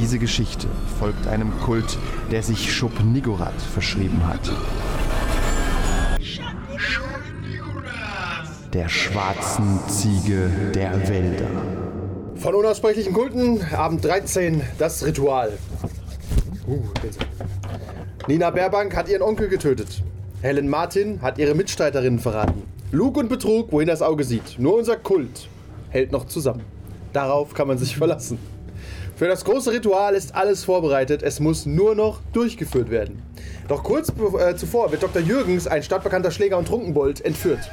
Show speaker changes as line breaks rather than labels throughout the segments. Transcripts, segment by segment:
Diese Geschichte folgt einem Kult, der sich Schub-Nigorath verschrieben hat. Der schwarzen Ziege der Wälder.
Von unaussprechlichen Kulten, Abend 13, das Ritual. Uh, Nina Baerbank hat ihren Onkel getötet. Helen Martin hat ihre Mitstreiterinnen verraten. Lug und Betrug, wohin das Auge sieht. Nur unser Kult hält noch zusammen. Darauf kann man sich verlassen. Für das große Ritual ist alles vorbereitet, es muss nur noch durchgeführt werden. Doch kurz äh, zuvor wird Dr. Jürgens, ein stadtbekannter Schläger und Trunkenbold, entführt.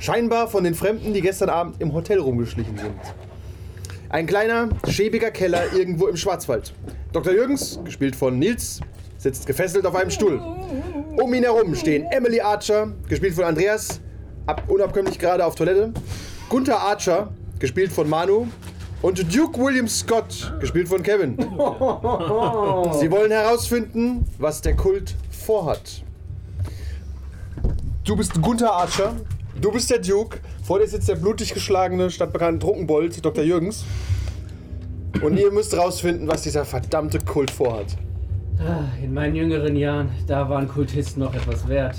Scheinbar von den Fremden, die gestern Abend im Hotel rumgeschlichen sind. Ein kleiner, schäbiger Keller irgendwo im Schwarzwald. Dr. Jürgens, gespielt von Nils, sitzt gefesselt auf einem Stuhl. Um ihn herum stehen Emily Archer, gespielt von Andreas, ab, unabkömmlich gerade auf Toilette, Gunther Archer, gespielt von Manu, und Duke William Scott, gespielt von Kevin. Sie wollen herausfinden, was der Kult vorhat. Du bist Gunther Archer, du bist der Duke, vor dir sitzt der blutig geschlagene, stadtbekannte Trunkenbold, Dr. Jürgens. Und ihr müsst herausfinden, was dieser verdammte Kult vorhat.
Ah, In meinen jüngeren Jahren, da waren Kultisten noch etwas wert.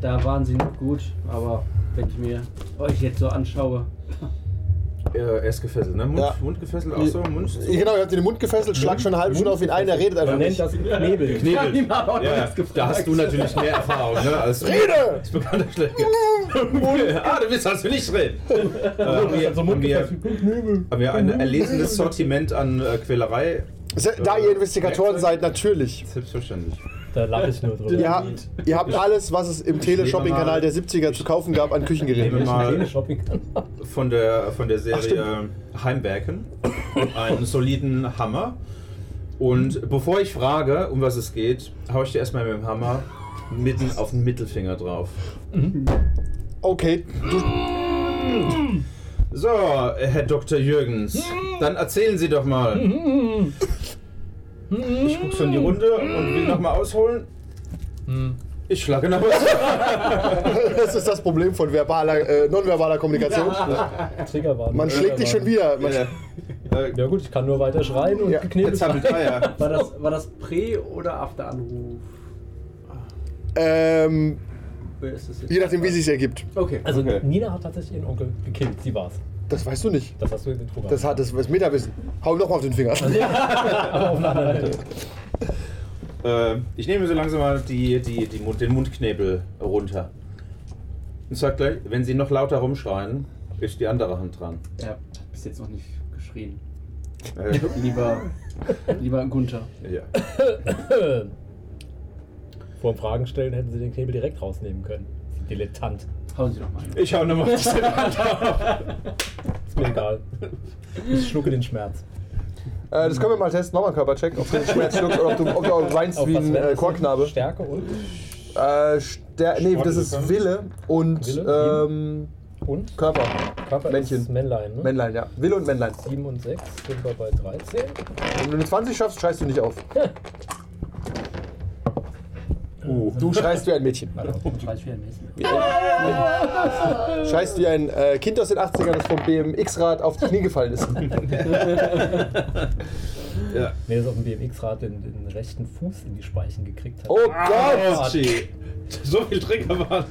Da waren sie noch gut, aber wenn ich mir euch jetzt so anschaue,
Er ist gefesselt, ne? Mund,
Ja.
Mund gefesselt, auch so, Mund zu.
Genau, ihr habt ihn den Mund gefesselt, schlag schon eine halbe Stunde auf ihn ein, er redet einfach
Man nennt
nicht.
das Knebel.
Knebel.
Ja,
da hast du natürlich mehr Erfahrung, ne? Als
Rede!
als bekannter Schläger. ah, du willst also nicht reden. Äh, haben, wir,
Also
haben,
Mund
wir,
gefasst. Knebel.
haben wir ein erlesenes Sortiment an äh, Quälerei?
Da ihr Investigatoren seid, natürlich.
Selbstverständlich.
Da lache ich nur drüber.
Ihr habt, ihr habt alles, was es im Teleshopping-Kanal der 70er zu kaufen gab, an Küchengeräten.
Nehmen wir mal von der, von der Serie Heimwerken einen soliden Hammer. Und bevor ich frage, um was es geht, hau ich dir erstmal mit dem Hammer mitten auf den Mittelfinger drauf.
Okay, du,
So, Herr Dr. Jürgens, dann erzählen Sie doch mal. Ich guck so in die Runde und will nochmal ausholen. Ich schlage nach was.
das ist das Problem von verbaler, äh, nonverbaler Kommunikation.
Trigger waren.
Man schlägt dich schon wieder. Man,
Ja, äh,
Ja gut, ich kann nur weiter schreien und
Ja,
geknebelt
jetzt habe ich
sein.
Eier.
War das, war das Prä- oder After-Anruf?
ähm,
Wer ist das jetzt?
je nachdem, wie es sich ergibt.
Okay.
Also
Okay.
Nina hat tatsächlich ihren Onkel gekillt. Sie war's.
Das weißt du nicht.
Das hast du in den Intro
Das hat das, das Metawissen. Hau noch mal auf den Finger.
Aber auf anderen Seite.
Äh, ich nehme so langsam mal die, die, die, Mund- den Mundknebel runter. Und sag gleich, wenn Sie noch lauter rumschreien, ist die andere Hand dran.
Hat bis jetzt noch nicht geschrien.
Äh,
Lieber, lieber Gunther.
ja.
Vor dem Fragen stellen hätten sie den Knebel direkt rausnehmen können. Dilettant.
Hauen Sie doch mal.
Ich hau nochmal auf die
Ist mir egal. Ich schlucke den Schmerz.
Äh, das können wir mal testen. Mach mal einen Körpercheck, ob du den Schmerz schluckst oder ob du, ob du auch weinst
Auf
wie
was
ein
wäre
äh,
das?
Chorknabe.
Stärke und,
Äh, Ster nee, das ist Wille und
Wille?
ähm,
und
Körper.
Körper
Männchen.
ist Männlein. Ne?
Männlein, ja. Wille und Männlein.
7 und 6 sind wir bei 13.
Wenn du eine 20 schaffst, schreist du nicht auf.
Uh.
Du schreist wie ein Mädchen.
Ich weiß wie ein Messi.
Schreist wie ein äh, Kind aus den 80ern, das vom BMX-Rad auf die Knie gefallen ist.
Ja.
Nee, das auf dem BMX-Rad den, den rechten Fuß in die Speichen gekriegt hat.
Oh Gott!
Archie. So viel Triggerwarnung.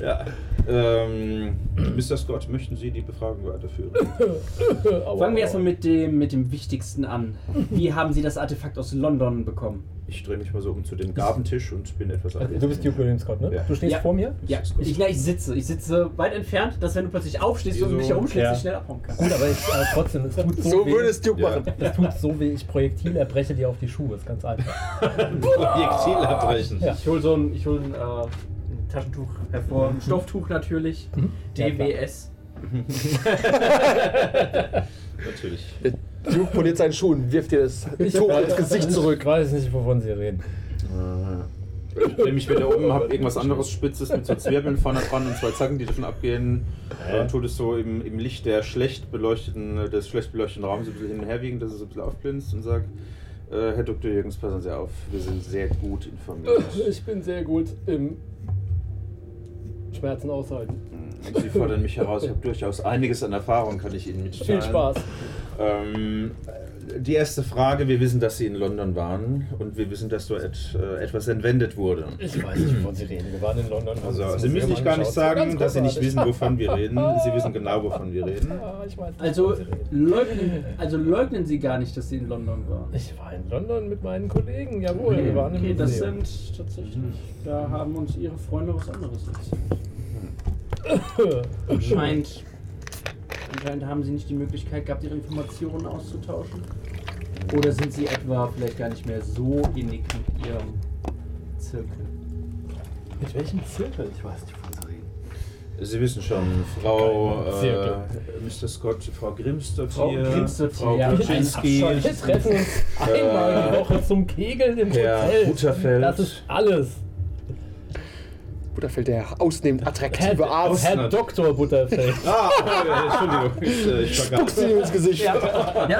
ja. Ähm, Mr. Scott, möchten Sie die Befragung weiterführen?
Fangen wir erstmal mit dem, mit dem Wichtigsten an. Wie haben Sie das Artefakt aus London bekommen?
Ich drehe mich mal so um zu den Gabentisch und bin etwas
Also, du bist Duke William Scott, ne?
Ja.
Du stehst
Ja.
vor mir?
Ja, ich, na, ich sitze. Ich sitze weit entfernt, dass wenn du plötzlich aufstehst und
Wieso?
mich herumschlägst,
Ja.
ich schnell abhauen kann.
Gut, aber ich, äh, trotzdem, es tut so,
So
weh.
würde es Duke
Ja.
machen.
Es tut so weh, ich Projektil erbreche dir auf die Schuhe. Ist ganz einfach.
Projektil abbrechen.
Ja.
Ich hole so ein, ich hol ein, äh, ein Taschentuch hervor. Ein Stofftuch natürlich.
Klar.
DWS.
Natürlich.
Duke poliert seinen Schuh und wirft dir das Tuch ins Gesicht zurück.
Ich weiß nicht, wovon Sie reden.
Ich drehe mich wieder um, habe irgendwas anderes Spitzes mit so Zwirbeln vorne dran und zwei Zacken, die davon abgehen. Und tue das so im, im Licht der schlecht beleuchteten, des schlecht beleuchteten Raums ein bisschen hin und her wiegen, dass es so ein bisschen aufblinzt und sage, äh, Herr Dr. Jürgens, passen Sie auf, wir sind sehr gut informiert.
Ich bin sehr gut im Schmerzen aushalten.
Sie fordern mich heraus, ich habe durchaus einiges an Erfahrung, kann ich Ihnen mitteilen.
Viel Spaß.
Ähm, die erste Frage, wir wissen, dass Sie in London waren und wir wissen, dass dort äh, etwas entwendet wurde.
Ich weiß nicht, wovon Sie reden. Wir waren in London.
Also, Sie müssen nicht gar nicht sagen, dass Sie nicht wissen, wovon wir reden. Sie wissen genau, wovon wir reden.
Ah,
Also leugnen, also leugnen Sie gar nicht, dass Sie in London waren.
Ich war in London mit meinen Kollegen, jawohl. Wir waren im
okay, das sind tatsächlich. Da haben uns Ihre Freunde was anderes erzählt. Anscheinend, anscheinend haben Sie nicht die Möglichkeit gehabt, Ihre Informationen auszutauschen. Oder sind Sie etwa vielleicht gar nicht mehr so innig mit Ihrem Zirkel?
Mit welchem Zirkel? Ich weiß nicht, wovon Sie reden.
Sie wissen schon, Frau äh,
Zirkel.
Mr. Scott, Frau Grimsdott
Frau
hier,
Grimsdott
Frau
ja.
Kuczynski,
Wir treffen uns einmal die Woche zum Kegeln im
Herr
Hotel.
Butterfeld.
Das ist alles.
Butterfeld, der ausnehmend attraktive
Herr,
Arzt.
Herr Dr. Butterfeld.
Ah, Entschuldigung, ich, äh, ich.
Zieh ihm ins Gesicht.
ja,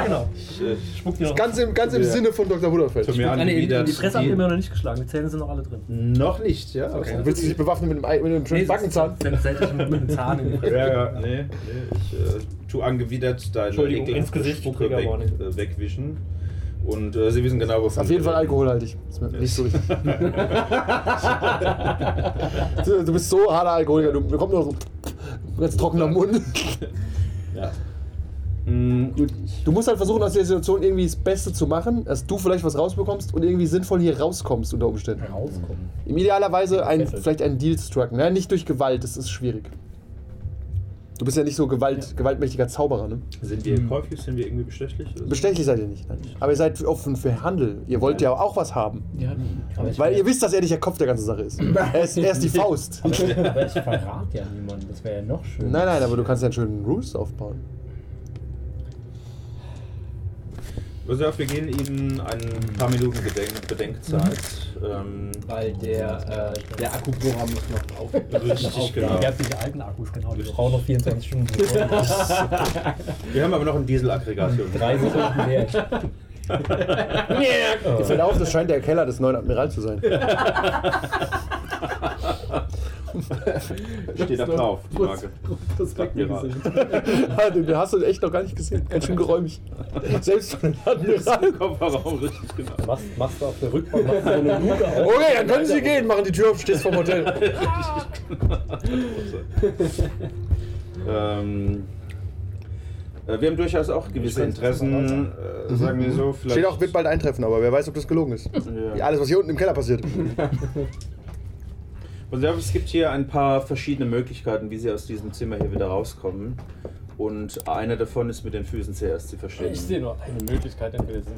genau.
Ich, äh,
Spuck dir noch.
Ganz im, ganz im
Ja.
Sinne von Dr. Butterfeld.
tut mir
Nein, nee, die, Fresse habt ihr mir noch nicht geschlagen. Die Zähne sind noch alle drin.
Noch nicht, ja?
Okay.
Willst du dich bewaffnen mit einem, Ei- mit einem schönen Backenzahn?
Dann setze ich mit dem Zahn.
Ja, ja, nee, nee, ich äh, tu angewidert deine
Entschuldigung, ins Gesicht,
Spucke weg, äh, wegwischen. Und äh, sie wissen genau, wovon
Auf jeden Fall alkoholhaltig. Ist mir nicht so richtig. du, du bist so harter Alkoholiker, du bekommst nur so ganz trockener Mund.
Ja. Mm,
Gut, ich,
Du musst halt versuchen, aus der Situation irgendwie das Beste zu machen, dass du vielleicht was rausbekommst und irgendwie sinnvoll hier rauskommst unter Umständen.
Rauskommen.
Im Idealerweise ein, vielleicht einen Deal strucken. Ja, nicht durch Gewalt, das ist schwierig. Du bist ja nicht so Gewalt, gewaltmächtiger Zauberer, ne?
sind wir käuflich? Sind wir irgendwie bestechlich? oder so?
Bestechlich seid ihr nicht. Nein. Aber ihr seid offen für Handel. Ihr wollt ja auch was haben.
Ja, aber ich,
Weil ihr wisst, dass er nicht der Kopf der ganzen Sache ist. Er ist, er ist die Faust.
aber ich, aber ich verrate ja niemanden. Das wäre ja noch schön.
Nein, nein, aber du kannst ja einen schönen Ruse aufbauen.
Auf, wir geben Ihnen ein paar Minuten Gedenk Bedenkzeit. Ähm,
weil der, äh, der Akkubohrer muss noch auf.
richtig, genau.
Ihr habt diese alten Akkus, genau. Die brauchen noch 24 Stunden.
Wir haben aber noch ein Dieselaggregat hier unten.
Drei Sekunden leer.
Mir fällt auf, das scheint der Keller des neuen Admiral zu sein.
Steht da drauf, die Marke. Admiral.
Den hast du echt noch gar nicht gesehen. Ganz schön geräumig. Selbst von den Admiral.
Kofferraum, richtig genau.
Machst, machst du auf der Rückbank so eine Luke auf.
Okay, dann können Sie gehen. Machen die Tür auf, stehst vom Hotel.
ähm, äh, wir haben durchaus auch gewisse Interessen, äh, sagen wir so. Vielleicht,
Steht auch, wird bald eintreffen, aber wer weiß, ob das gelogen ist.
Ja.
alles, was hier unten im Keller passiert.
Und ich glaube, es gibt hier ein paar verschiedene Möglichkeiten, wie Sie aus diesem Zimmer hier wieder rauskommen. Und eine davon ist mit den Füßen zuerst zu verstehen.
Ich sehe nur eine Möglichkeit, entweder sie,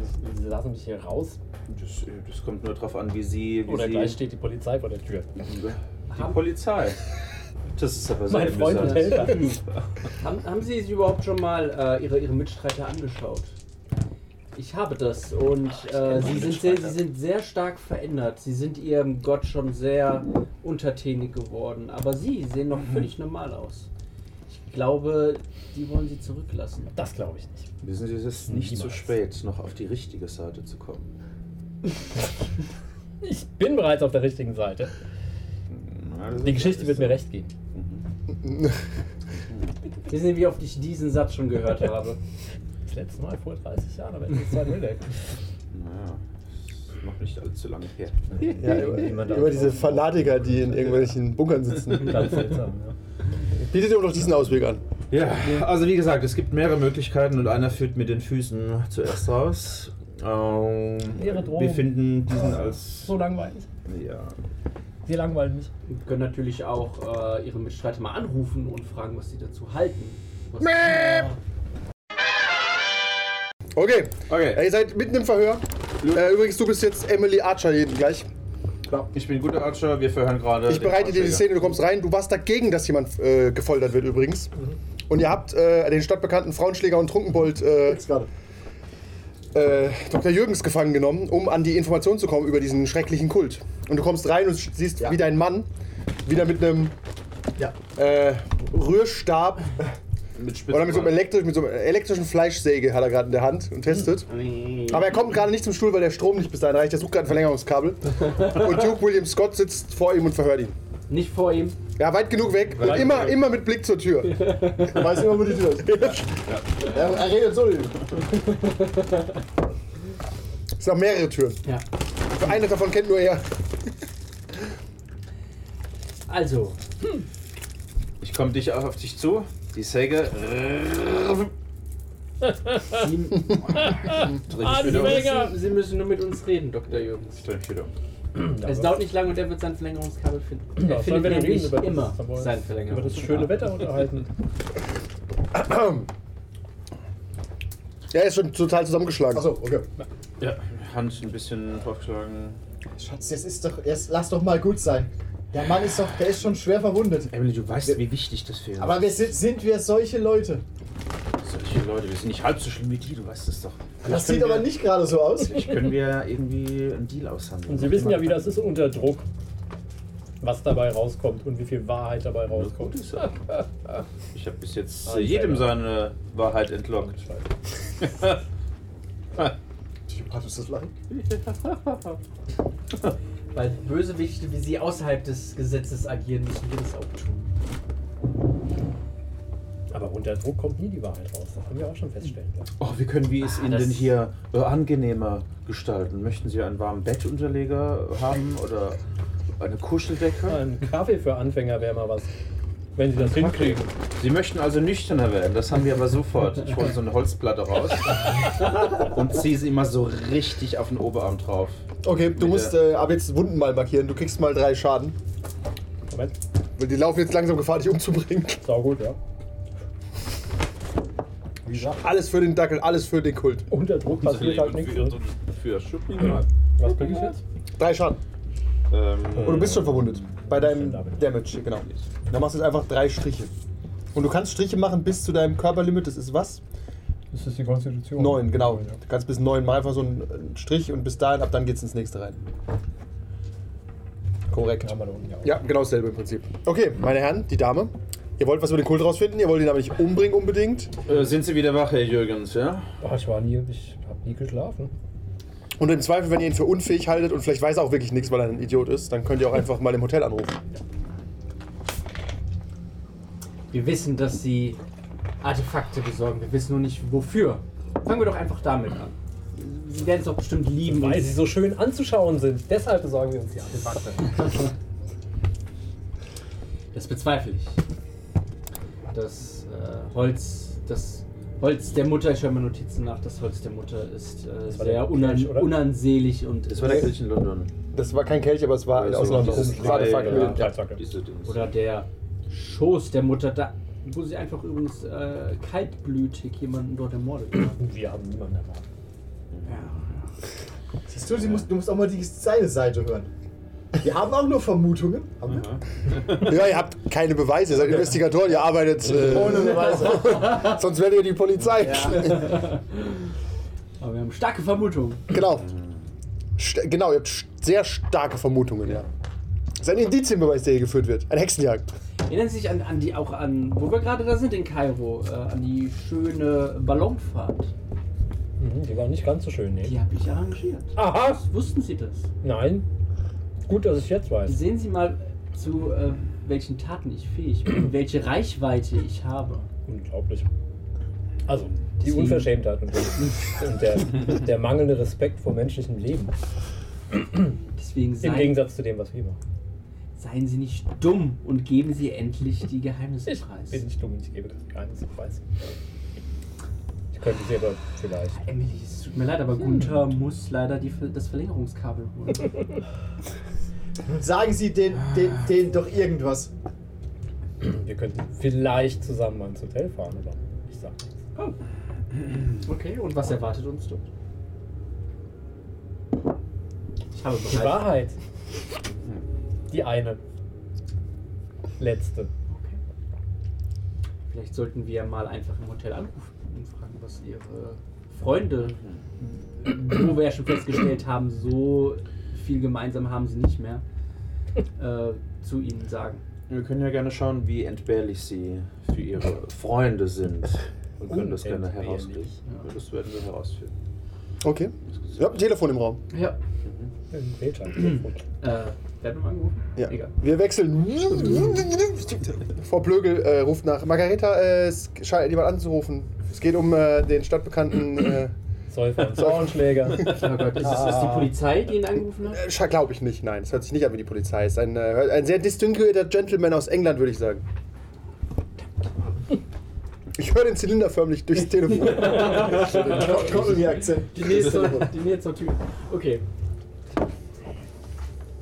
sie lassen mich hier raus
Das, das kommt nur darauf an, wie Sie. Wie
oder
Sie
gleich steht die Polizei vor der Tür.
die Polizei. Das ist aber sehr
Mein Freund und. Helfer.
Haben, haben Sie sich überhaupt schon mal äh, Ihre, Ihre Mitstreiter angeschaut? Ich habe das und äh, sie, sind sehr, sie sind sehr stark verändert. Sie sind ihrem Gott schon sehr untertänig geworden. Aber Sie sehen noch völlig normal aus. Ich glaube, die wollen Sie zurücklassen.
Das glaube ich nicht.
Wissen Sie, es ist nicht zu
Niemals.
spät, noch auf die richtige Seite zu kommen.
Ich bin bereits auf der richtigen Seite.
Na,
Die Geschichte wird mir recht geben.
Wissen Sie, wie oft ich diesen Satz schon gehört habe?
Letzte Mal vor 30 Jahren, aber jetzt Zweiten Weltkrieg.
Naja, ist noch nicht allzu lange her.
Ja, über, über diese. Fanatiker, die in irgendwelchen Bunkern sitzen.
Ganz seltsam, ja.
Bietet ihr doch diesen Ausweg an.
Ja, also wie gesagt, es gibt mehrere Möglichkeiten und einer führt mit den Füßen zuerst raus. Ähm,
Ihre Drohung.
wir finden diesen als.
So langweilig.
Ja.
Sie langweilen mich.
Wir können natürlich auch äh, Ihre Mitstreiter mal anrufen und fragen, was Sie dazu halten. Was
Okay.
Okay.
Ja, ihr seid mitten im Verhör. Äh, übrigens, du bist jetzt Emily Archer hier gleich.
Ich bin guter Archer, wir verhören gerade.
Ich
den
bereite dir die. Szene, du kommst rein. Du warst dagegen, dass jemand äh, gefoltert wird übrigens. Und ihr habt äh, den stadtbekannten Frauenschläger und Trunkenbold äh, äh, Dr. Jürgens gefangen genommen, um an die Information zu kommen über diesen schrecklichen Kult. Und du kommst rein und siehst, wie dein Mann wieder mit einem
Ja.
äh, Rührstab
Mit
oder mit so, einem elektrisch, mit so einer elektrischen Fleischsäge hat er gerade in der Hand und testet. Aber er kommt gerade nicht zum Stuhl, weil der Strom nicht bis dahin reicht. Er sucht gerade ein Verlängerungskabel. und Duke William Scott sitzt vor ihm und verhört ihn.
Nicht vor ihm.
Ja, weit genug weg und immer,
weg.
immer mit Blick zur Tür.
Er weiß immer, wo die Tür ist. Er, er redet so.
Es sind auch mehrere Türen.
Ja.
Eine davon kennt nur er.
Also,
Ich komme dich auch auf dich zu. Die Säge.
Sie,
Ah,
müssen, Sie müssen nur mit uns reden, Dr. Jürgens.
Stell mich wieder um.
Es dauert nicht lange und er wird sein Verlängerungskabel finden.
Ja,
er findet
wir
nämlich
über das-
immer
aber
sein
über
Verlängerungskabel.
das schöne Wetter unterhalten.
Ja, er ist schon total zusammengeschlagen.
Achso, okay.
Ja, Hand ein bisschen draufgeschlagen.
Schatz, das ist doch. Erst, lass doch mal gut sein. Der Mann ist doch. Der ist schon schwer verwundet.
Emily, du weißt, wie wichtig das für uns
Aber wir sind, sind wir solche Leute?
Solche Leute, wir sind nicht halb so schlimm wie die, du weißt es doch.
Das sieht aber nicht gerade so aus.
Ich können wir irgendwie einen Deal aushandeln.
Und Sie wissen ja, wie das ist unter Druck. Was dabei rauskommt und wie viel Wahrheit dabei
Gut
rauskommt.
ist. Ich habe bis jetzt
Ah,
jedem seine Wahrheit entlockt.
Das Lachen.
Weil Bösewichte wie Sie außerhalb des Gesetzes agieren, müssen wir das auch tun.
Aber unter Druck kommt nie die Wahrheit raus. Das haben wir auch schon feststellen können.
Oh, wie können wir es Ihnen denn hier äh, angenehmer gestalten? Möchten Sie einen warmen Bettunterleger haben oder eine Kuscheldecke?
Ein Kaffee für Anfänger wäre mal was. Wenn Sie das hinkriegen.
Sie möchten also nüchterner werden, das haben wir aber sofort. Ich hole so eine Holzplatte raus und ziehe sie immer so richtig auf den Oberarm drauf.
Okay, du musst äh, ab jetzt Wunden mal markieren. Du kriegst mal drei Schaden.
Moment.
Weil die laufen jetzt langsam Gefahr, dich umzubringen.
Sau gut, ja.
Wie gesagt.
Alles für den Dackel, alles für den Kult.
Unter Druck passiert halt nichts.
für, für Schuppen.
Was krieg ich jetzt?
Drei Schaden.
Ähm,
Und du bist schon verwundet. Bei deinem. Damage, genau. Dann machst du jetzt einfach drei Striche. Und du kannst Striche machen bis zu deinem Körperlimit. Das ist was?
Das ist die Konstitution.
Neun, genau. Du kannst bis neun mal einfach so einen Strich und bis dahin, ab dann geht's ins nächste rein. Korrekt.
Ja
genau dasselbe im Prinzip. Okay, meine Herren, die Dame. Ihr wollt was über den Kult rausfinden, ihr wollt ihn aber nicht umbringen unbedingt.
äh, sind Sie wieder wach, Herr Jürgens, ja?
Oh, ich war nie, ich hab nie geschlafen.
Und im Zweifel, wenn ihr ihn für unfähig haltet und vielleicht weiß er auch wirklich nichts, weil er ein Idiot ist, dann könnt ihr auch einfach mal im Hotel anrufen.
Wir wissen, dass Sie Artefakte besorgen. Wir wissen nur nicht wofür. Fangen wir doch einfach damit an. Sie werden es doch bestimmt lieben.
Weil sie so schön anzuschauen sind. Deshalb besorgen wir uns die Artefakte.
Das bezweifle ich. Das äh, Holz, das Holz der Mutter, ich höre mir Notizen nach, das Holz der Mutter ist äh,
war
sehr
der
unan
Kelch, oder?
unansehlich und
Das war der Kirche in London.
Das war kein Kelch, aber es war
Also
aus London. Das Artefakt mit dem-
Dreizacke.
Diese Dings.
oder der Schoß der Mutter, da, wo sie einfach übrigens äh, kaltblütig jemanden dort ermordet haben.
Wir haben niemanden erwartet.
Ja.
Siehst du, sie muss, du musst auch mal die, seine Seite hören. Wir haben auch nur Vermutungen. Haben wir?
Ja, ihr habt keine Beweise, ihr seid Investigatoren, ihr arbeitet. Äh,
Ohne Beweise.
sonst werdet ihr die Polizei.
Aber wir haben starke Vermutungen.
Genau. St genau, ihr habt sehr starke Vermutungen, ja. Das ist ein Indizienbeweis, der hier geführt wird. Eine Hexenjagd.
Erinnern Sie sich an, an die auch an, wo wir gerade da sind in Kairo, äh, an die schöne Ballonfahrt.
Mhm, die war nicht ganz so schön, nee.
Die habe ich arrangiert.
Aha!
Wussten Sie das?
Nein. Gut, dass ich jetzt weiß.
Sehen Sie mal, zu äh, welchen Taten ich fähig bin, welche Reichweite ich habe.
Unglaublich. Also, die
Deswegen-
Unverschämtheit und, der, und der, der mangelnde Respekt vor menschlichem Leben.
Deswegen
Im Gegensatz zu dem, was wir machen.
Seien Sie nicht dumm und geben Sie endlich die Geheimnisse
Ich
preis.
bin nicht dumm und ich gebe das Geheimnis preis. Ich könnte sie aber vielleicht.
Emily, es tut mir leid, aber Gunther muss leider die, das Verlängerungskabel holen.
Sagen Sie den, den, den doch irgendwas.
Wir könnten vielleicht zusammen ans Hotel fahren, aber ich sag nichts.
Oh. Okay, und was erwartet uns dort? Ich habe
Die
bereits.
Wahrheit. Die eine. Letzte.
Okay. Vielleicht sollten wir mal einfach im Hotel anrufen und fragen, was ihre Freunde, wo wir ja schon festgestellt haben, so viel gemeinsam haben sie nicht mehr, äh, zu ihnen sagen.
Wir können ja gerne schauen, wie entbehrlich sie für ihre Freunde sind. Und können das gerne herausfinden. Ja, das werden wir herausfinden.
Okay. Ihr habt ein Telefon im Raum.
Ja.
Ein Wählscheiben.
Äh, wer hat nochmal angerufen?
Ja.
Egal.
Wir wechseln. Frau Plögel äh, ruft nach. Margareta, äh, es scheint jemand anzurufen. Es geht um äh, den stadtbekannten. Äh,
Säufer Zornschläger.
Oh Gott, ist es ist die Polizei, die ihn angerufen hat?
Glaube ich nicht, nein. Es hört sich nicht an wie die Polizei. Es ist ein, äh, ein sehr distinguierter Gentleman aus England, würde ich sagen. Ich höre den Zylinder förmlich durchs Telefon.
Colony-Akzent.
Die zur, die Nähe zur Tür. Okay.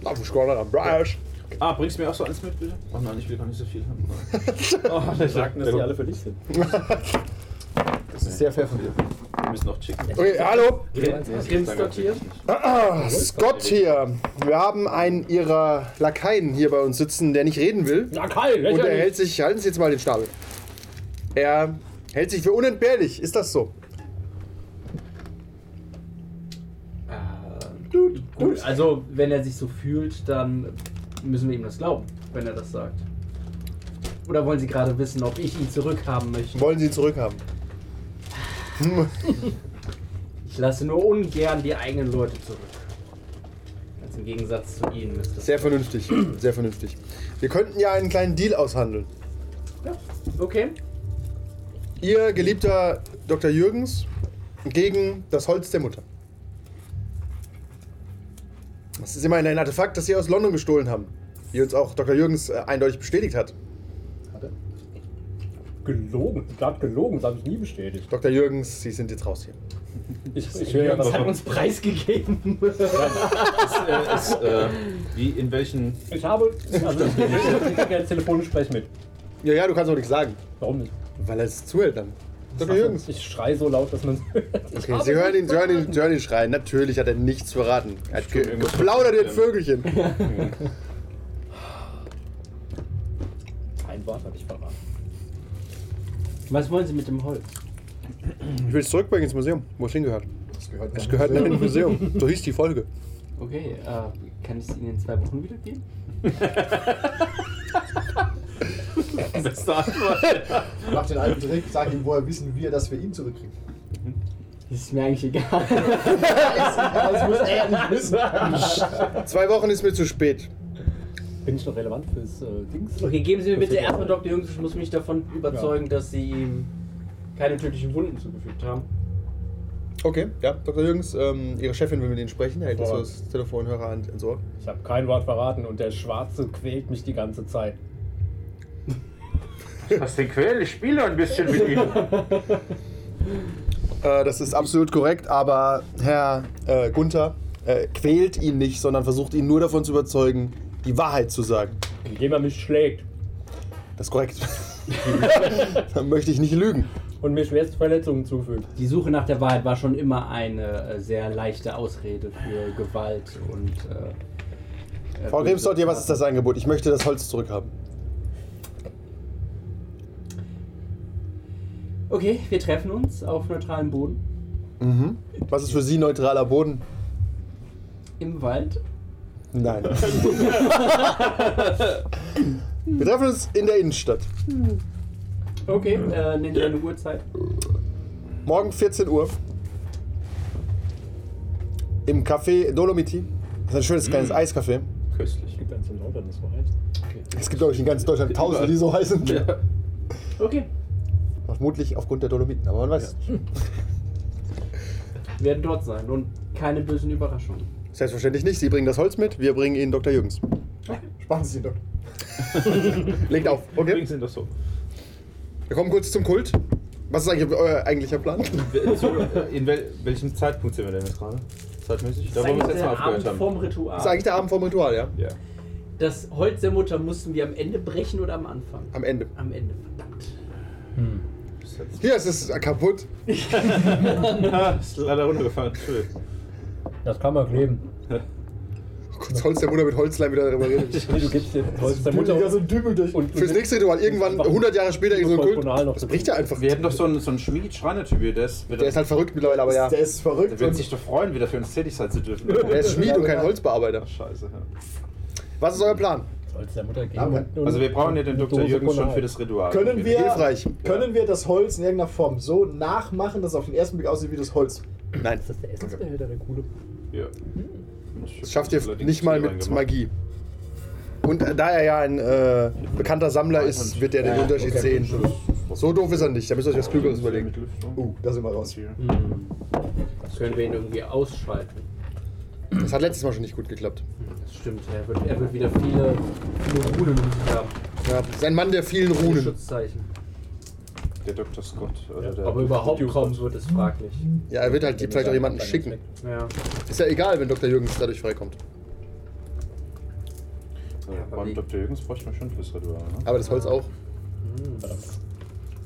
Auf dem Scroller am Brush.
Ah, bringst du mir auch so eins mit, bitte? Ach nein, ich will gar nicht so viel haben. oh, ich
Sagten, dass die alle für dich sind.
Das ist sehr fair von dir.
Wir müssen noch chicken.
Okay, hallo.
Grinst dort hier.
Ah, Scott hier. Wir haben einen ihrer Lakaien hier bei uns sitzen, der nicht reden will.
Na Kai,
Und er hält sich, halten Sie jetzt mal den Schnabel. Er hält sich für unentbehrlich. Ist das so?
Äh, gut, also wenn er sich so fühlt, dann müssen wir ihm das glauben, wenn er das sagt. Oder wollen Sie gerade wissen, ob ich ihn zurückhaben möchte?
Wollen Sie ihn zurückhaben?
Ich lasse nur ungern die eigenen Leute zurück. Ganz im Gegensatz zu Ihnen, Mr.
Sehr vernünftig. Sehr vernünftig. Wir könnten ja einen kleinen Deal aushandeln.
Ja. Okay.
Ihr geliebter Dr. Jürgens gegen das Holz der Mutter. Das ist immerhin ein Artefakt, das Sie aus London gestohlen haben. Wie uns auch Dr. Jürgens äh, eindeutig bestätigt hat.
Gelogen. Gerade gelogen, das habe ich nie bestätigt.
Dr. Jürgens, Sie sind jetzt raus hier.
Ich, ich höre ja
Was hat uns preisgegeben?
Ist, äh, ist, äh, wie in welchen.
Ich habe. Also, ich ich gerne telefonisch sprechen mit.
Ja, ja, du kannst auch nichts sagen.
Warum nicht?
Weil er es zuhält dann. Dr. Jürgens.
Ich schreie so laut, dass man hört.
Okay, Sie hören ihn, Sie hören ihn, Sie hören ihn schreien. Natürlich hat er nichts verraten. Er hat ge geplaudert wie ein. Vögelchen.
Ein Wort habe ich verraten.
Was wollen Sie mit dem Holz?
Ich will es zurückbringen ins Museum, wo es hingehört.
Gehört
Es gehört in ein Museum. So hieß die Folge.
Okay, äh, kann ich es Ihnen in zwei Wochen wiedergeben?
Beste Antwort.
Mach den alten Trick, sag ihm, woher wissen wir, dass wir ihn zurückkriegen.
Das ist mir eigentlich egal.
Das muss er nicht wissen.
Zwei Wochen ist mir zu spät.
Bin ich noch relevant fürs äh, Dings?
Okay, geben Sie mir bitte erstmal Dr. Jungs, ich muss mich davon überzeugen, dass Sie ihm keine tödlichen Wunden zugefügt haben.
Okay, ja, Dr. Jürgens, ähm, Ihre Chefin will mit Ihnen sprechen. Er hält das Telefonhörer Ohr.
Ich habe kein Wort verraten und der Schwarze quält mich die ganze Zeit.
Was den Quell? Ich spiele ein bisschen mit ihm.
Äh, das ist absolut korrekt, aber Herr äh, Gunther äh, quält ihn nicht, sondern versucht ihn nur davon zu überzeugen, die Wahrheit zu sagen.
Wenn jemand mich schlägt
Das ist korrekt. Dann möchte ich nicht lügen.
und mir schwerste Verletzungen zufügt.
Die Suche nach der Wahrheit war schon immer eine äh, sehr leichte Ausrede für Gewalt und äh,
Frau Grimsdortier, was ist das Angebot? Ich möchte das Holz zurückhaben.
Okay, wir treffen uns auf neutralem Boden.
Mhm. Was ist für Sie neutraler Boden?
Im Wald.
Nein. Wir treffen uns in der Innenstadt.
Okay, äh, nenn dir eine Uhrzeit.
Morgen 14 Uhr. Im Café Dolomiti. Das ist ein schönes kleines Eiscafé.
Köstlich.
Gibt eins in London, das so heißt.
Es gibt, glaube ich, in ganz Deutschland tausende, die so heißen.
Ja.
Okay,
Vermutlich aufgrund der Dolomiten, aber man weiß es nicht.
wir werden dort sein und keine bösen Überraschungen.
Selbstverständlich nicht. Sie bringen das Holz mit, wir bringen Ihnen Dr. Jürgens.
Sparen Sie doch.
Legt auf. Okay.
Übrigens sind das so.
Wir kommen kurz zum Kult. Was ist eigentlich euer eigentlicher Plan?
In wel welchem Zeitpunkt sind wir denn jetzt gerade? Zeitmäßig? Da,
Das
wo
ist
wir letzte
der
Mal aufgehört
Abend
haben.
vorm
Das ist
Ritual.
eigentlich der Abend vom Ritual, ja?
Ja.
Das Holz der Mutter mussten wir am Ende brechen oder am Anfang?
Am Ende.
Am Ende, verdammt.
Bis jetzt.
Hier, es ist kaputt.
Ah, ist leider runtergefallen. Entschuldigung.
Das kann man kleben.
Kurz Holz der Mutter mit Holzleim wieder darüber reden.
Nee, du gibst dir Holz der Mutter
Mutter so ein Dümmel durch.
und
Fürs nächste Ritual, irgendwann 100 Jahre später, irgend so ein Kult.
noch
Das bricht ja einfach.
Wir hätten doch so einen, so einen Schmied-Schreiner-Typ, der ist.
Der ist halt verrückt mittlerweile, aber ja.
Der ist verrückt.
Der wird sich doch freuen, wieder für uns tätig sein zu dürfen.
Der ist Schmied und kein Holzbearbeiter.
Scheiße, ja.
Was ist euer Plan?
Holz der Mutter geben.
Aber-
und- und
Also wir brauchen ja den Dr.
Dose
Jürgens schon für das Ritual.
Können wir,
Hilfreich.
können wir das Holz in irgendeiner Form so nachmachen, dass es auf den ersten Blick aussieht wie das Holz?
Nein.
Ist das der Essensbehälter, der coole?
Ja.
Das schafft ihr nicht mal mit. Magie. Und äh, da er ja ein äh, bekannter Sammler ist, wird er den
Ja,
Unterschied
okay.
sehen. So doof ist er nicht. Da müsst ihr euch was Klügeres überlegen.
Uh, da sind wir raus.
Hier.
Können wir ihn irgendwie ausschalten?
Das hat letztes Mal schon nicht gut geklappt.
Das stimmt, er wird, er wird wieder viele, viele Runen haben.
Ja, ist ein Mann der vielen
Viele
Runen.
Schutzzeichen.
Der Dr. Scott. Oder
Ja,
der
Aber überhaupt
Duke
kaum
Holz.
wird es fraglich.
Ja, er wird halt die vielleicht auch jemanden schicken.
Ja.
Ist ja egal, wenn Dr. Jürgens dadurch freikommt.
Ja,
aber
beim
wie-
Dr. Jürgens bräuchte man schon fürs Ritual. Ne?
Aber das Holz auch.
Verdammt.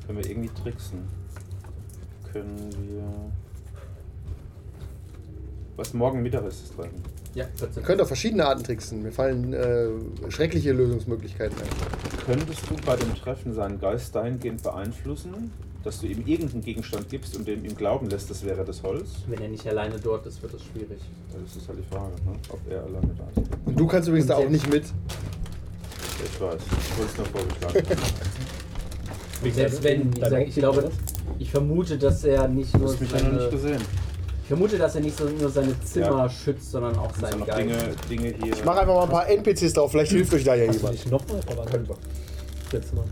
Können wir irgendwie tricksen? Können wir. Was morgen Mittag ist das Treffen?
Ja, 14.
Ihr könnt auf verschiedene Arten tricksen. Mir fallen äh, schreckliche Lösungsmöglichkeiten ein.
Könntest du bei dem Treffen seinen Geist dahingehend beeinflussen, dass du ihm irgendeinen Gegenstand gibst und dem ihm glauben lässt, das wäre das Holz?
Wenn er nicht alleine dort ist, wird es schwierig.
Das ist halt die Frage, ne? ob er alleine da ist.
Und du kannst übrigens
Und
da auch nicht mit.
Ich weiß, ich wollte es nur vorgeschlagen.
Selbst wenn, ich, sag, ich glaube, ich vermute, dass er nicht
Du
nur
hast mich ja noch nicht gesehen.
Ich vermute, dass er nicht so, nur seine Zimmer
Ja.
schützt, sondern auch
Es sind
seinen
noch
Geist.
Dinge, Dinge hier.
Ich mache einfach mal ein paar NPCs drauf. Vielleicht hilft euch da ja
Hast du
jemand.
dich nochmal verwandelt? Letztes Mal.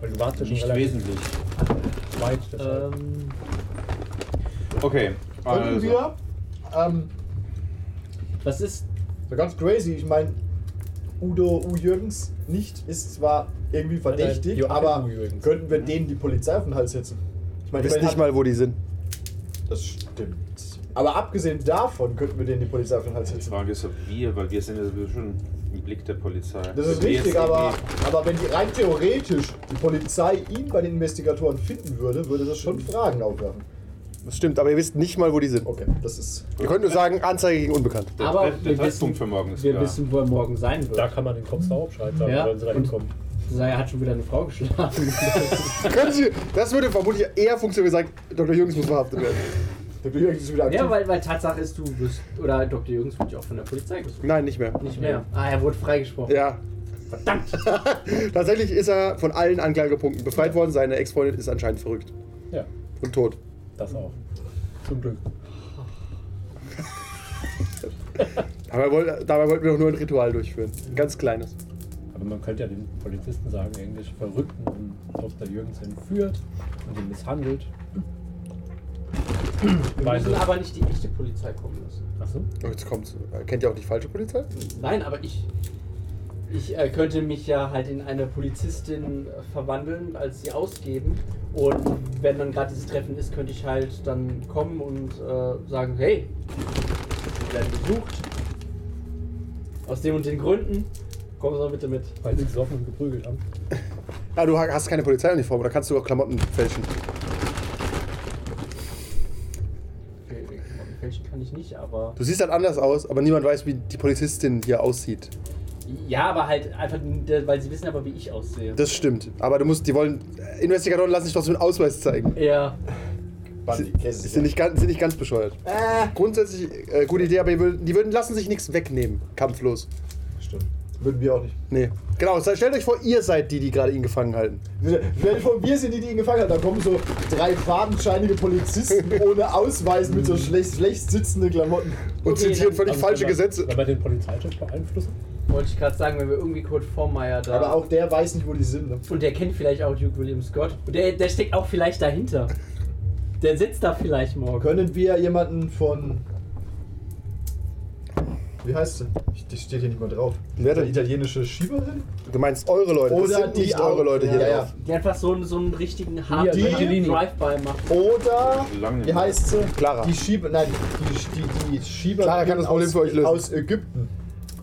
Weil du warst ja schon
nicht
relativ
wesentlich.
weit. deshalb.
Ähm,
Okay,
Können
also.
wir, ähm,
was ist
so ganz crazy, ich meine, Udo U. Jürgens nicht ist zwar irgendwie verdächtig,
Joachim
aber
U. Jürgens.
könnten wir denen die Polizei auf den Hals setzen? Ich meine,
wisst
immerhin
nicht
hat-
mal, wo die sind.
Das stimmt. Aber abgesehen davon könnten wir denen die Polizei auf den Hals
Die
setzen.
Frage ist, ob wir, weil wir sind ja sowieso schon im Blick der Polizei.
Das ist
Wenn
richtig, aber, aber wenn die rein theoretisch die Polizei ihn bei den Investigatoren finden würde, würde das schon Fragen aufwerfen.
Das stimmt, aber ihr wisst nicht mal, wo die sind.
Okay, das ist.
Ihr könnt nur sagen, Anzeige gegen Unbekannt.
Der,
Aber
Treff- der
wir wissen-
für morgen ist
wir
klar.
wissen, wo er morgen sein wird.
Da kann man den Kopf da aufschreiben,
Ja,
wenn sie da
und-
hinkommen.
Er hat schon wieder eine Frau geschlagen.
Können Sie, das würde vermutlich eher funktionieren, wenn ihr sagt, Dr. Jürgens muss verhaftet werden.
Der Jürgens ist wieder aktiv.
ja, weil, weil Tatsache ist, du wirst, oder Dr. Jürgens wird ja auch von der Polizei gesucht.
Nein, nicht mehr.
Nicht mehr. Ah, er wurde freigesprochen.
Ja.
Verdammt.
Tatsächlich ist er von allen Anklagepunkten befreit worden. Seine Ex-Freundin ist anscheinend verrückt
Ja,
und tot.
das auch. Zum Glück.
Dabei wollten wir doch nur ein Ritual durchführen. Ein ganz kleines.
Aber man könnte ja den Polizisten sagen, irgendwelche Verrückten und Dr. Jürgens entführt und ihn misshandelt.
Wir
Weil
müssen aber nicht die echte Polizei kommen lassen.
Achso.
Oh, jetzt kommt's. Kennt ihr auch die falsche Polizei?
Nein, aber ich. Ich äh, könnte mich ja halt in eine Polizistin verwandeln, als sie ausgeben. Und wenn dann gerade dieses Treffen ist, könnte ich halt dann kommen und äh, sagen, hey, wir werden gesucht. Aus den und den Gründen. Kommen Sie doch bitte mit.
Weil sie gesoffen und geprügelt haben.
Ah, du hast keine Polizeiuniform, da kannst du auch Klamotten fälschen.
Okay, Fälschen kann ich nicht, aber.
Du siehst halt anders aus, aber niemand weiß, wie die Polizistin hier aussieht.
Ja, aber halt einfach, weil sie wissen aber, wie ich aussehe.
Das stimmt. Aber du musst, die wollen. Investigatoren lassen sich doch so einen Ausweis zeigen.
Ja.
Sie sind nicht ganz, sind nicht ganz bescheuert. Grundsätzlich äh, gute Idee, aber die würden, die würden lassen sich nichts wegnehmen. Kampflos.
Würden wir auch nicht.
Nee. Genau, stellt euch vor, ihr seid die, die gerade ihn gefangen halten.
Dir vor, wir sind die, die ihn gefangen haben. Da kommen so drei fadenscheinige Polizisten ohne Ausweis mit so schlecht, schlecht sitzenden Klamotten.
Und
Okay,
zitieren
dann-
völlig falsche
wenn wir-
Gesetze.
Wenn wir den Polizeichef beeinflussen.
Wollte ich gerade sagen, wenn wir irgendwie Kurt Vormeier da.
Aber auch der weiß nicht, wo die sind. Ne?
Und der kennt vielleicht auch Duke William Scott. Und der, der steckt auch vielleicht dahinter. Der sitzt da vielleicht morgen.
Können wir jemanden von. Wie heißt sie? Ich- Das steht hier nicht mal drauf.
Wer denn?
Die italienische Schieberin?
Du meinst eure Leute. das
Oder
sind
die
nicht eure. Leute hier
Ja, ja.
drauf.
Die einfach so, einen- so einen richtigen harten
Die-
Drive-By macht.
Oder. Wie heißt sie?
Clara.
Die Schiebe. Nein, die, die, die Schieberin
Clara kann das Problem
aus,
für euch lösen.
aus Ägypten.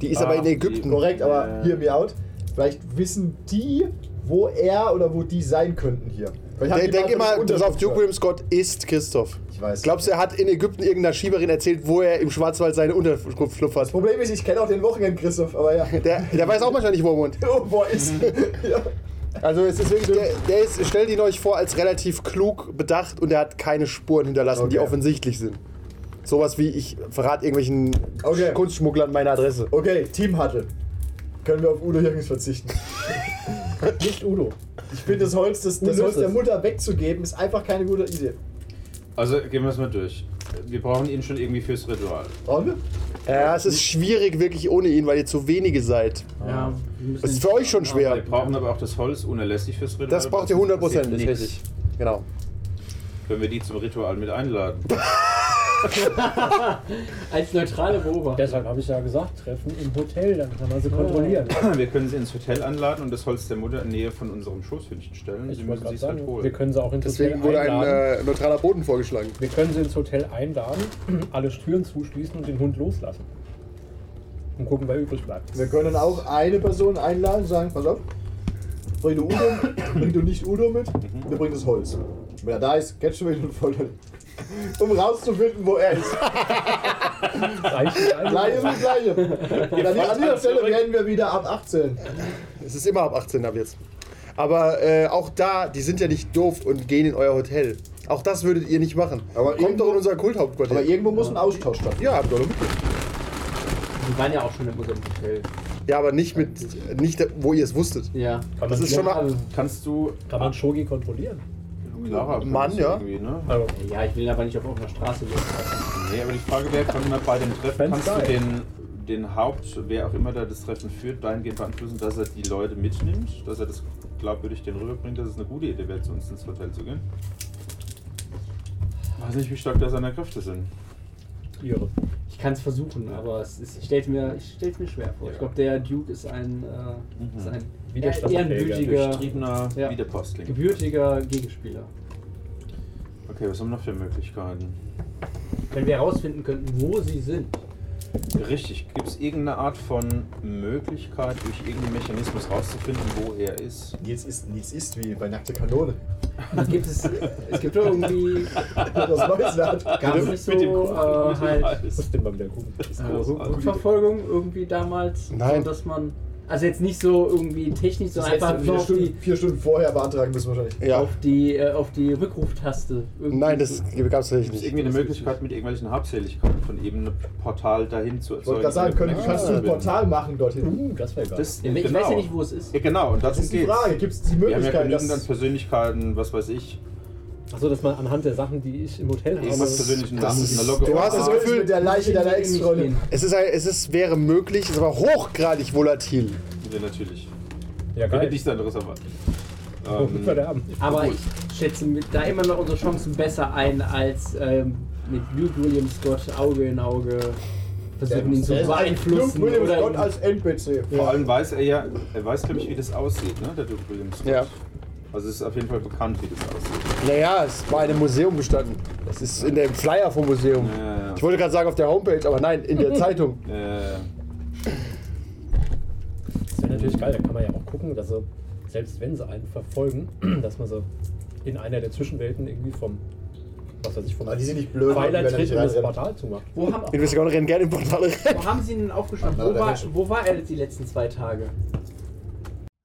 Die ist
Ah,
aber in
die-
Ägypten.
Korrekt, aber
Ja.
hear me out. Vielleicht wissen die, wo er oder wo die sein könnten hier. Die
denk
mal
immer, pass auf, Duke William Scott ist Christoph.
Ich weiß.
Glaubst du, er hat in Ägypten irgendeiner Schieberin erzählt, wo er im Schwarzwald seine Unterkunft hat?
Das Problem ist, ich kenne auch den Wochenend Christoph, aber ja.
Der, der weiß auch manchmal nicht, wo er wohnt.
Oh, wo ist. ja.
Also es ist wirklich, der, der ist, stellt ihn euch vor als relativ klug, bedacht und er hat keine Spuren hinterlassen, die
Okay.
offensichtlich sind. Sowas wie, ich verrate irgendwelchen
Okay.
Kunstschmugglern meine Adresse.
Okay, Team Huddle. Können wir auf Udo Jürgens verzichten.
Nicht Udo.
Ich finde, das Holz, das, das Holz der. Mutter wegzugeben, ist einfach keine gute Idee.
Also gehen wir es mal durch. Wir brauchen ihn schon irgendwie fürs Ritual.
Brauchen wir?
Ja, es ist schwierig wirklich ohne ihn, weil ihr zu wenige seid.
Ja, wir
Das ist für euch schon
Wir
schwer.
brauchen aber auch das Holz unerlässlich fürs Ritual.
Das braucht ihr 100 Prozent,
passiert
ist richtig. Genau.
Können wir die zum Ritual mit einladen?
als neutrale Beobachter.
Deshalb habe ich ja gesagt, Treffen im Hotel, dann kann man sie kontrollieren.
Wir können sie ins Hotel anladen und das Holz der Mutter in Nähe von unserem Schoßhündchen stellen.
Ich
sie
wollte
müssen
gerade
sie es halt
sagen,
holen.
wir können sie auch ins
Deswegen
Hotel
wurde ein
einladen.
äh, neutraler Boden vorgeschlagen.
Wir können sie ins Hotel einladen, alle Türen zuschließen und den Hund loslassen. Und gucken, wer übrig bleibt.
Wir können auch eine Person einladen und sagen, pass auf, bring du Udo, bring du nicht Udo mit, wir bringen das Holz. Wenn er da ist, catchen wir ihn und foltern ihn. Um rauszufinden, wo er ist. Gleiche mit Gleiche. Und an, die- an dieser Stelle werden wir wieder ab 18.
Es ist immer ab 18 ab jetzt. Aber äh, auch da, die sind ja nicht doof und gehen in euer Hotel. Auch das würdet ihr nicht machen.
Aber
Kommt
irgendwo-
doch in unser Kulthauptquartier.
Aber irgendwo muss ein Austausch stattfinden.
ja, mit.
Die waren ja auch schon in unserem Hotel.
Ja, aber nicht mit, nicht wo ihr es wusstet.
Ja.
Kann
Das
man,
ist schon mal.
Kannst du
kann man Shogi kontrollieren?
Clara
Mann, ja.
irgendwie, Ne?
Also,
ja, ich will aber nicht auf irgendeiner Straße losfahren.
Nee, aber die Frage wäre, können wir bei dem Treffen, kannst du den, den Haupt, wer auch immer da das Treffen führt, dahingehend beeinflussen, dass er die Leute mitnimmt, dass er das glaubwürdig denen rüberbringt, dass es eine gute Idee wäre, zu uns ins Hotel zu gehen? Weiß nicht, wie stark da seine Kräfte sind.
Ihre.
Ich kann es versuchen, aber es ist, ich stelle es mir, ich stell's mir schwer vor. Ich glaube, der Duke ist ein, äh, ist ein
Durchtriebener
Ja. Gebürtiger Gegenspieler.
Okay, was haben wir noch für Möglichkeiten?
Wenn wir herausfinden könnten, wo sie sind.
Richtig, gibt es irgendeine Art von Möglichkeit, durch irgendeinen Mechanismus rauszufinden, wo er ist?
Nils ist, Nils ist wie bei nackte Kanone.
Es gibt es, es gibt irgendwie,
Das Neues hat.
gab es nicht so
Mit dem Kuchen
äh, halt
den mal wieder gucken.
äh, Rückverfolgung irgendwie damals,
Nein.
so dass man, also jetzt nicht so irgendwie technisch,
Das
sondern einfach
vier
auf die,
Stunden, vier Stunden vorher beantragen müssen wahrscheinlich.
Ja.
auf die, äh, auf die Rückruftaste.
Nein, das gab es tatsächlich
Gibt es
nicht.
irgendwie eine Möglichkeit, mit irgendwelchen Habseligkeiten von eben einem Portal dahin zu
Ich wollte
erzeugen?
gerade sagen, können,
Ah.
kannst du ein Portal machen dorthin?
Uh, das wäre geil.
Das,
Ja, Ich weiß ja nicht, wo es ist.
Ja, genau, und
Das
darum
ist die
geht's.
Frage. Gibt es die
Wir haben ja
Möglichkeit,
genügend
dass.
Persönlichkeiten, was weiß ich.
Achso, dass man anhand der Sachen, die ich im Hotel habe.
Das
Namen
ist-
in der Logge.
du hast das Gefühl-
mit der Leiche deiner Ex-Freundin?
Es, ist, es ist, wäre möglich, ist aber hochgradig volatil.
Ja, natürlich.
Ja, geil.
hätte nichts anderes erwartet.
Oh,
Ähm.
Aber
Gut.
ich schätze da immer noch unsere Chancen besser ein, als ähm, mit Luke William Scott Auge in Auge versuchen, ihn zu beeinflussen.
Luke Williams
oder
Scott als NPC.
Vor allem weiß er ja, er weiß, glaube ich, wie das aussieht, ne? der Duke William Scott.
Ja.
Also es ist auf jeden Fall bekannt, wie das aussieht.
Naja, es war in einem Museum bestanden. Es ist in dem Flyer vom Museum.
Ja, ja.
Ich wollte gerade sagen auf der Homepage, aber nein, in der Zeitung.
Ja, ja.
Das wäre natürlich geil, da kann man ja auch gucken, dass sie, selbst wenn sie einen verfolgen, dass man so in einer der Zwischenwelten irgendwie vom was weiß ich, vom
die sind nicht blöd,
Pfeiler
wenn er
tritt
nicht
und das
reinrennt.
Portal zumacht.
Wo haben,
Ich will sogar rennen gerne im Portal rein.
wo haben Sie ihn denn aufgeschnappt? Wo war, wo war er die letzten zwei Tage?